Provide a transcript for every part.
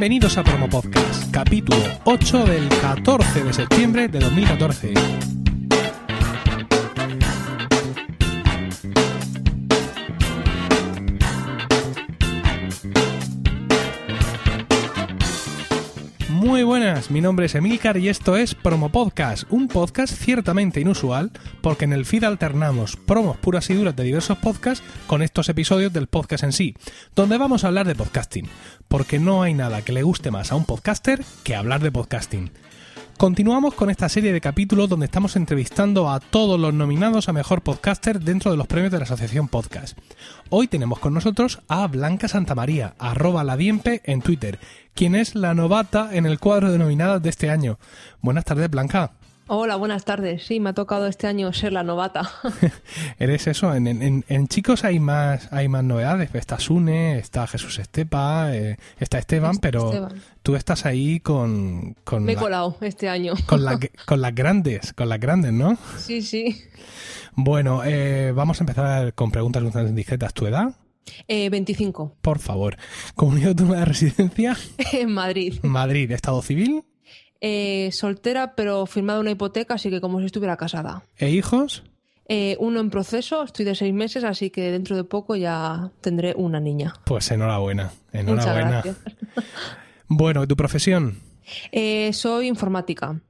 Bienvenidos a Promo Podcast, capítulo 8 del 14 de septiembre de 2014. Muy buenas, mi nombre es Emilcar y esto es Promo Podcast, un podcast ciertamente inusual porque en el feed alternamos promos puras y duras de diversos podcasts con estos episodios del podcast en sí, donde vamos a hablar de podcasting, porque no hay nada que le guste más a un podcaster que hablar de podcasting. Continuamos con esta serie de capítulos donde estamos entrevistando a todos los nominados a Mejor Podcaster dentro de los premios de la Asociación Podcast. Hoy tenemos con nosotros a Blanca Santamaría, arroba la Diempe en Twitter, quien es la novata en el cuadro de nominadas de este año. Buenas tardes, Blanca. Hola, buenas tardes. Sí, me ha tocado este año ser la novata. Eres eso. En, en, en, chicos hay más hay más novedades. Está Sune, está Jesús Estepa, eh, está Esteban, pero Esteban. tú estás ahí con, con me he colado este año. Con, la, con las grandes, con las grandes, ¿no? Sí, sí. Bueno, eh, vamos a empezar con preguntas discretas. ¿Tu edad? Eh, 25. Por favor. ¿Comunidad de residencia? en Madrid. Madrid. ¿Estado civil? Eh, soltera, pero firmada una hipoteca, así que como si estuviera casada. ¿E hijos? Eh, uno en proceso, estoy de seis meses, así que dentro de poco ya tendré una niña. Pues enhorabuena, enhorabuena. bueno, ¿tu profesión? Eh, soy informática.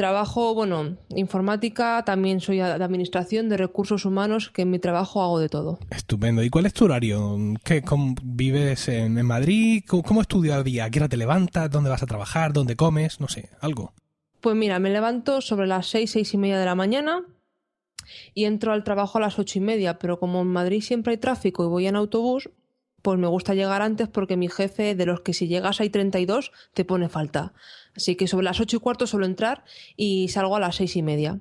Trabajo, bueno, informática, también soy de administración de recursos humanos, que en mi trabajo hago de todo. Estupendo. ¿Y cuál es tu horario? ¿Qué, ¿Vives en, Madrid? ¿Cómo, ¿Cómo es tu día a día? ¿A qué hora te levantas? ¿Dónde vas a trabajar? ¿Dónde comes? No sé, algo. Pues mira, me levanto sobre las seis, seis y media de la mañana y entro al trabajo a las ocho y media, pero como en Madrid siempre hay tráfico y voy en autobús, pues me gusta llegar antes porque mi jefe, de los que si llegas hay 32, te pone falta. Así que sobre las ocho y cuarto suelo entrar y salgo a las seis y media.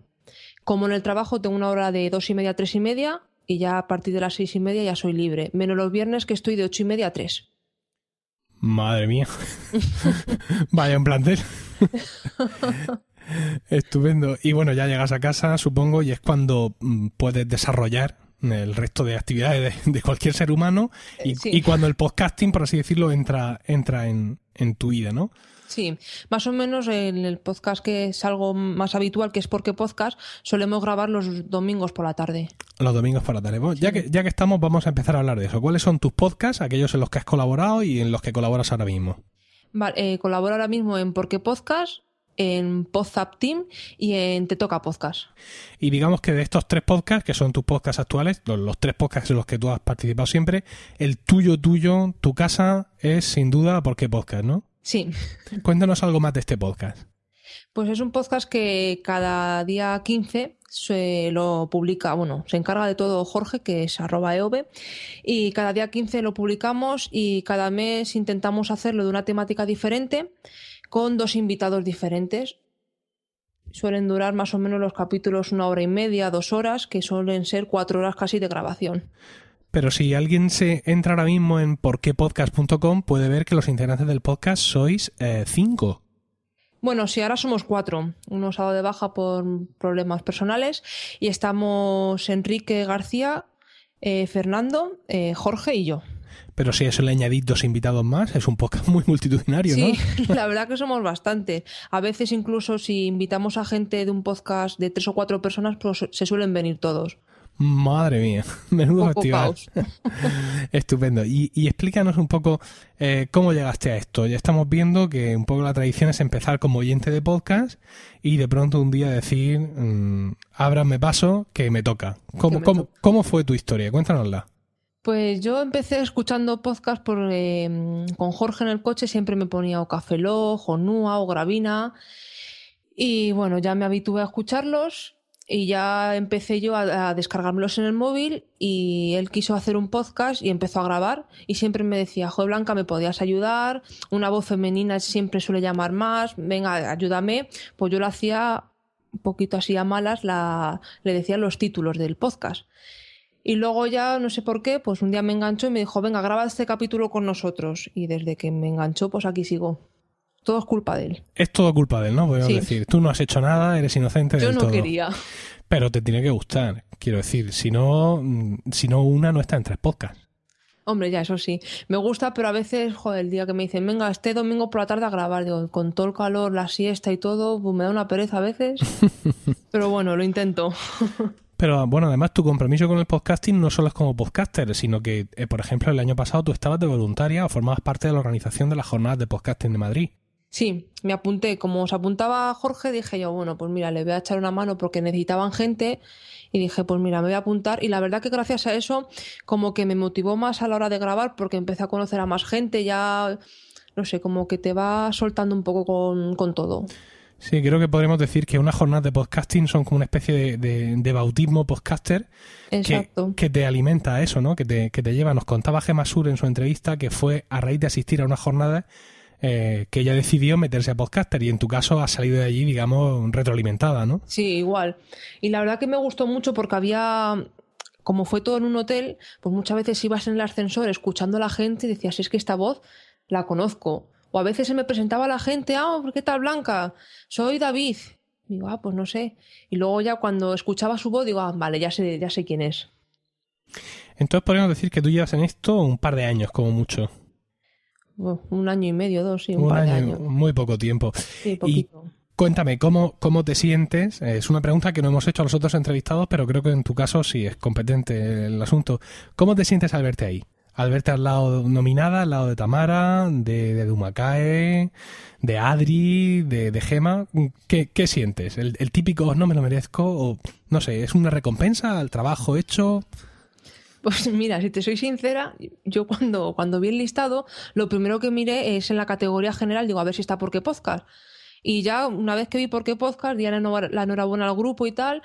Como en el trabajo tengo una hora de dos y media a tres y media y ya a partir de las seis y media ya soy libre, menos los viernes que estoy de ocho y media a tres. Madre mía. Vaya un plantel. Estupendo. Y bueno, ya llegas a casa, supongo, y es cuando mm, puedes desarrollar el resto de actividades de, cualquier ser humano y, y, cuando el podcasting, por así decirlo, entra, entra en, en tu vida, ¿no? Sí, más o menos en el podcast que es algo más habitual, que es porque podcast, solemos grabar los domingos por la tarde. Los domingos por la tarde. ya, que, ya que estamos, vamos a empezar a hablar de eso. ¿Cuáles son tus podcasts, aquellos en los que has colaborado y en los que colaboras ahora mismo? Vale, eh, colaboro ahora mismo en Porque Podcast, en Podzap Team y en Te Toca Podcast. Y digamos que de estos tres podcasts, que son tus podcasts actuales, los, los, tres podcasts en los que tú has participado siempre, el tuyo, tuyo, tu casa es sin duda ¿Por qué Podcast, ¿no? Sí. Cuéntanos algo más de este podcast. Pues es un podcast que cada día 15 se lo publica, bueno, se encarga de todo Jorge, que es arroba eove, y cada día 15 lo publicamos y cada mes intentamos hacerlo de una temática diferente con dos invitados diferentes. Suelen durar más o menos los capítulos una hora y media, dos horas, que suelen ser cuatro horas casi de grabación. Pero si alguien se entra ahora mismo en porquepodcast.com puede ver que los integrantes del podcast sois eh, cinco. Bueno, sí, ahora somos cuatro. Uno ha dado de baja por problemas personales y estamos Enrique García, eh, Fernando, eh, Jorge y yo. Pero si eso le añadís dos invitados más, es un podcast muy multitudinario, ¿no? Sí, la verdad que somos bastante. A veces incluso si invitamos a gente de un podcast de tres o cuatro personas, pues se suelen venir todos. Madre mía, menudo festival. Estupendo. Y, y, explícanos un poco eh, cómo llegaste a esto. Ya estamos viendo que un poco la tradición es empezar como oyente de podcast y de pronto un día decir, mmm, ábrame paso, que me toca. ¿Cómo, me cómo, toca. ¿Cómo fue tu historia? Cuéntanosla. Pues yo empecé escuchando podcast por, eh, con Jorge en el coche, siempre me ponía o Café Log, o Nua, o Gravina. Y bueno, ya me habitué a escucharlos y ya empecé yo a, a, descargármelos en el móvil y él quiso hacer un podcast y empezó a grabar y siempre me decía, Joder Blanca, ¿me podías ayudar? Una voz femenina siempre suele llamar más, venga, ayúdame. Pues yo lo hacía un poquito así a malas, la, le decía los títulos del podcast. Y luego ya, no sé por qué, pues un día me enganchó y me dijo, venga, graba este capítulo con nosotros. Y desde que me enganchó, pues aquí sigo. Todo es culpa de él. Es todo culpa de él, ¿no? Podemos sí. decir, tú no has hecho nada, eres inocente Yo del no todo. quería. Pero te tiene que gustar, quiero decir. Si no, si no una no está en tres podcasts. Hombre, ya, eso sí. Me gusta, pero a veces, joder, el día que me dicen, venga, este domingo por la tarde a grabar, digo, con todo el calor, la siesta y todo, pues me da una pereza a veces. pero bueno, lo intento. Pero bueno, además tu compromiso con el podcasting no solo es como podcaster, sino que, eh, por ejemplo, el año pasado tú estabas de voluntaria o formabas parte de la organización de las jornadas de podcasting de Madrid. Sí, me apunté. Como os apuntaba Jorge, dije yo, bueno, pues mira, le voy a echar una mano porque necesitaban gente y dije, pues mira, me voy a apuntar. Y la verdad que gracias a eso, como que me motivó más a la hora de grabar porque empecé a conocer a más gente, ya, no sé, como que te va soltando un poco con, con todo. Sí, creo que podríamos decir que unas jornadas de podcasting son como una especie de, bautismo podcaster que, que, te alimenta a eso, ¿no? Que te, que te lleva. Nos contaba Gemma Sur en su entrevista que fue a raíz de asistir a una jornada eh, que ella decidió meterse a podcaster y en tu caso ha salido de allí, digamos, retroalimentada, ¿no? Sí, igual. Y la verdad que me gustó mucho porque había como fue todo en un hotel, pues muchas veces ibas en el ascensor escuchando a la gente y decías, es que esta voz la conozco. O a veces se me presentaba la gente, ah, ¿qué tal Blanca? Soy David. Digo, ah, pues no sé. Y luego ya cuando escuchaba su voz, digo, ah, vale, ya sé, ya sé quién es. Entonces podríamos decir que tú llevas en esto un par de años, como mucho. Un año y medio, dos, sí, un, par de años. Muy poco tiempo. Y cuéntame, ¿cómo, ¿cómo te sientes? Es una pregunta que no hemos hecho a los otros entrevistados, pero creo que en tu caso sí es competente el asunto. ¿Cómo te sientes al verte ahí? al verte al lado nominada, al lado de Tamara, de, de Dumacae, de Adri, de, de Gema, ¿qué, qué sientes? ¿El, típico no me lo merezco? O no sé, ¿es una recompensa al trabajo hecho? Pues mira, si te soy sincera, yo cuando, cuando vi el listado, lo primero que miré es en la categoría general, digo, a ver si está por qué podcast. Y ya una vez que vi por qué podcast, di la enhorabuena al grupo y tal,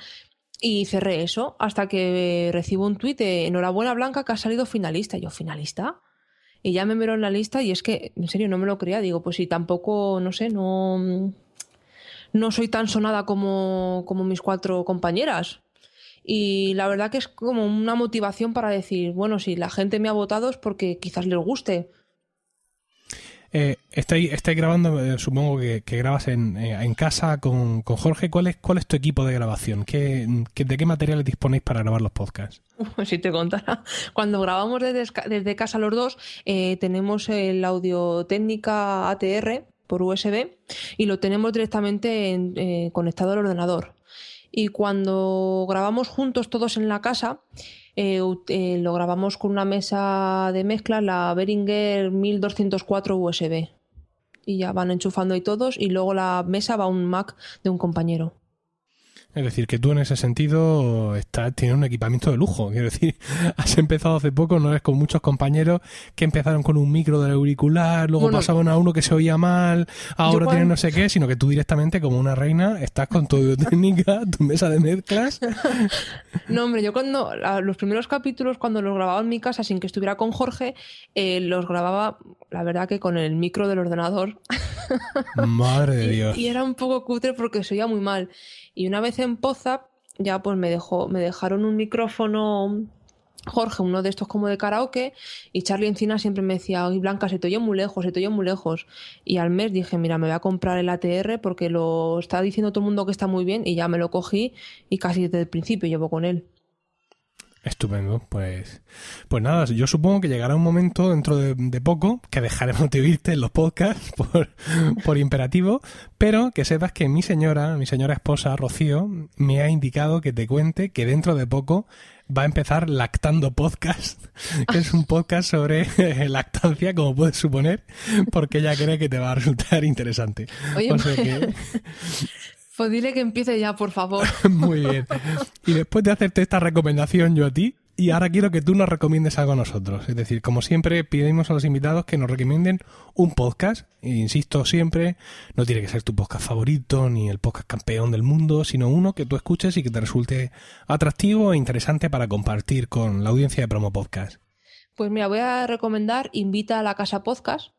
y cerré eso hasta que recibo un tuit de enhorabuena Blanca que ha salido finalista. Y yo, ¿finalista? Y ya me miro en la lista y es que, en serio, no me lo creía. Digo, pues si tampoco, no sé, no, no soy tan sonada como, como mis cuatro compañeras. Y la verdad que es como una motivación para decir, bueno, si la gente me ha votado es porque quizás les guste. Eh, estáis, grabando, eh, supongo que, grabas en, eh, en casa con, con, Jorge. ¿Cuál es, ¿Cuál es tu equipo de grabación? ¿Qué, de qué materiales disponéis para grabar los podcasts? Si te contara. Cuando grabamos desde, desde casa los dos, eh, tenemos el audio técnica ATR por USB y lo tenemos directamente en, conectado al ordenador. Y cuando grabamos juntos todos en la casa, eh, eh, lo grabamos con una mesa de mezcla, la Behringer 1204 USB. Y ya van enchufando ahí todos y luego la mesa va a un Mac de un compañero. Es decir, que tú en ese sentido estás, tienes un equipamiento de lujo. Quiero decir, has empezado hace poco, no eres con muchos compañeros que empezaron con un micro del auricular, luego pasaban a uno que se oía mal, ahora tienen no sé qué, sino que tú directamente, como una reina, estás con tu técnica, tu mesa de mezclas. no, hombre, yo cuando, los primeros capítulos, cuando los grababa en mi casa sin que estuviera con Jorge, eh, los grababa, la verdad que con el micro del ordenador. Madre de Dios. Y, y era un poco cutre porque se oía muy mal. Y una vez en Poza, ya pues me dejó, me dejaron un micrófono Jorge, uno de estos como de karaoke, y Charlie Encina siempre me decía, oye Blanca, se te oye muy lejos, se te oye muy lejos. Y al mes dije, mira, me voy a comprar el ATR porque lo está diciendo todo el mundo que está muy bien, y ya me lo cogí y casi desde el principio llevo con él. Estupendo, pues, pues nada, yo supongo que llegará un momento dentro de, poco que dejaremos de oírte en los podcasts por, por, imperativo, pero que sepas que mi señora, mi señora esposa Rocío, me ha indicado que te cuente que dentro de poco va a empezar Lactando Podcast, que es un podcast sobre lactancia, como puedes suponer, porque ella cree que te va a resultar interesante. Oye, Pues dile que empiece ya, por favor. Muy bien. Y después de hacerte esta recomendación yo a ti, y ahora quiero que tú nos recomiendes algo a nosotros. Es decir, como siempre, pedimos a los invitados que nos recomienden un podcast. E insisto siempre, no tiene que ser tu podcast favorito ni el podcast campeón del mundo, sino uno que tú escuches y que te resulte atractivo e interesante para compartir con la audiencia de Promo Podcast. Pues mira, voy a recomendar Invita a la Casa Podcast,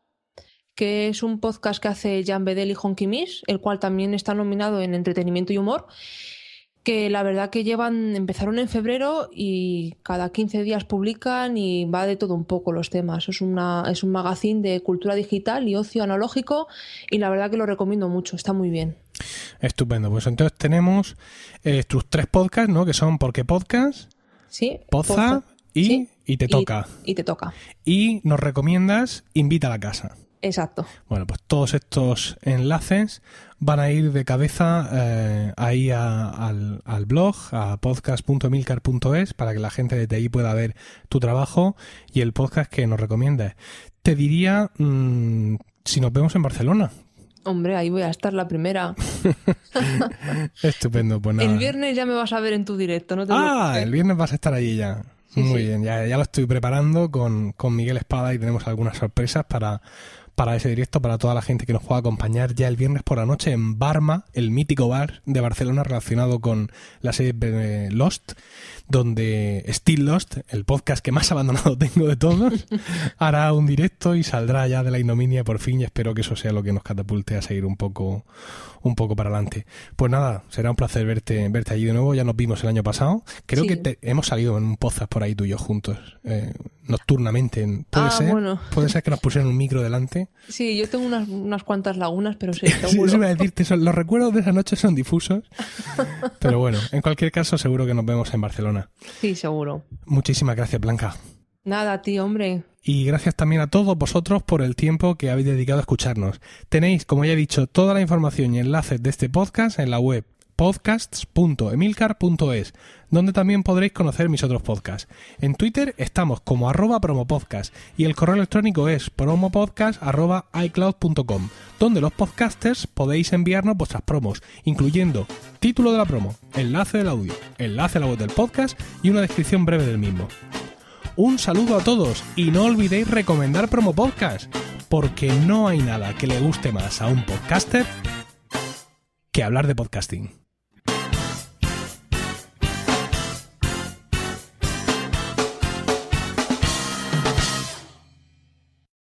que es un podcast que hace Jan Bedel y Honky Miss, el cual también está nominado en entretenimiento y humor, que la verdad que llevan, empezaron en febrero y cada 15 días publican y va de todo un poco los temas. Es, una, es un magazine de cultura digital y ocio analógico y la verdad que lo recomiendo mucho, está muy bien. Estupendo, pues entonces tenemos eh, tus tres podcasts, ¿no? Que son Porque Podcast, sí, Poza, Y, Sí. y te toca. Y, te toca. Y nos recomiendas Invita a la casa. Exacto. Bueno, pues todos estos enlaces van a ir de cabeza eh, ahí a- al, al blog, a podcast.emilcar.es, para que la gente desde ahí pueda ver tu trabajo y el podcast que nos recomiendes. Te diría mm, si nos vemos en Barcelona. Hombre, ahí voy a estar la primera. Estupendo, pues nada. El viernes ya me vas a ver en tu directo, no te Ah, el viernes vas a estar allí ya. Sí, Muy sí. bien, ya, ya lo estoy preparando con, con Miguel Espada y tenemos algunas sorpresas para, para ese directo, para toda la gente que nos pueda acompañar ya el viernes por la noche en Barma, el mítico bar de Barcelona relacionado con la serie Lost, donde Still Lost, el podcast que más abandonado tengo de todos, hará un directo y saldrá ya de la ignominia por fin y espero que eso sea lo que nos catapulte a seguir un poco un poco para adelante. Pues nada, será un placer verte verte allí de nuevo. Ya nos vimos el año pasado. Creo Sí. que te- hemos salido en un podcast por ahí tú y yo juntos, eh, nocturnamente. ¿Puede Ah, ser? bueno. ¿Puede ser que nos pusieran un micro delante? Sí, yo tengo unas, unas cuantas lagunas, pero sí, Sí, seguro. eso iba a decirte, son- los recuerdos de esa noche son difusos. Pero bueno, en cualquier caso, seguro que nos vemos en Barcelona. Sí, seguro. Muchísimas gracias, Blanca. Nada, tío, hombre. Y gracias también a todos vosotros por el tiempo que habéis dedicado a escucharnos. Tenéis, como ya he dicho, toda la información y enlaces de este podcast en la web podcasts.emilcar.es, donde también podréis conocer mis otros podcasts. En Twitter estamos como arroba promopodcast y el correo electrónico es promopodcast.icloud.com, donde los podcasters podéis enviarnos vuestras promos, incluyendo título de la promo, enlace del audio, enlace a la web del podcast y una descripción breve del mismo. Un saludo a todos y no olvidéis recomendar Promo Podcast, porque no hay nada que le guste más a un podcaster que hablar de podcasting.